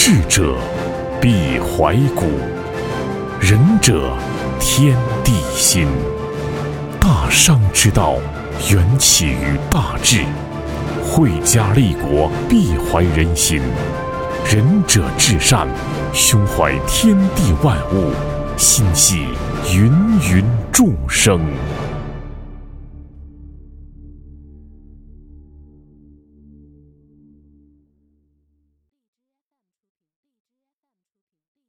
智者必怀古，仁者天地心。大商之道，源起于大智。惠家立国，必怀人心。仁者至善，胸怀天地万物，心系芸芸众生。